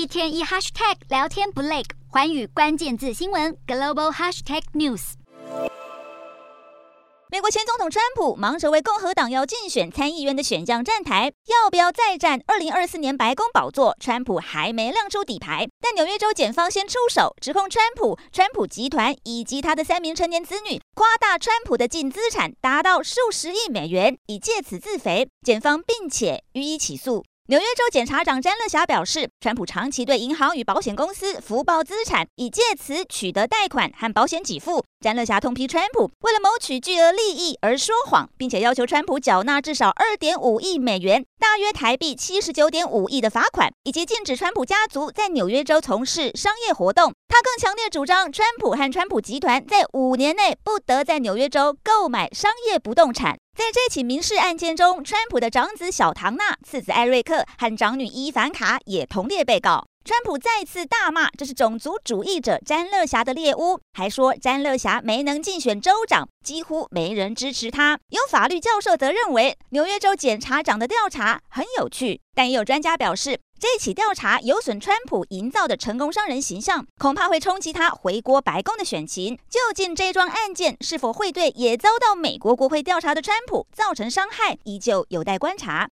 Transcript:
一天一 hashtag 聊天不累，寰宇关键字新闻 global hashtag news。美国前总统川普忙着为共和党要竞选参议员的选将站台，要不要再战二零二四年白宫宝座？川普还没亮出底牌，但纽约州检方先出手，指控川普、川普集团以及他的三名成年子女夸大川普的净资产达到数十亿美元，以借此自肥。检方并且予以起诉。纽约州检察长詹乐侠表示，川普长期对银行与保险公司福报资产，以借此取得贷款和保险给付。詹乐侠痛批川普为了谋取巨额利益而说谎，并且要求川普缴纳至少二点五亿美元（大约台币七十九点五亿）的罚款，以及禁止川普家族在纽约州从事商业活动。他更强烈主张，川普和川普集团在五年内不得在纽约州购买商业不动产。在这起民事案件中，川普的长子小唐纳、次子艾瑞克和长女伊凡卡也同列被告。川普再次大骂这是种族主义者詹乐霞的猎物，还说詹乐霞没能竞选州长，几乎没人支持他。有法律教授则认为，纽约州检察长的调查很有趣，但也有专家表示，这起调查有损川普营造的成功商人形象，恐怕会冲击他回国白宫的选情。究竟这桩案件是否会对也遭到美国国会调查的川普造成伤害，依旧有待观察。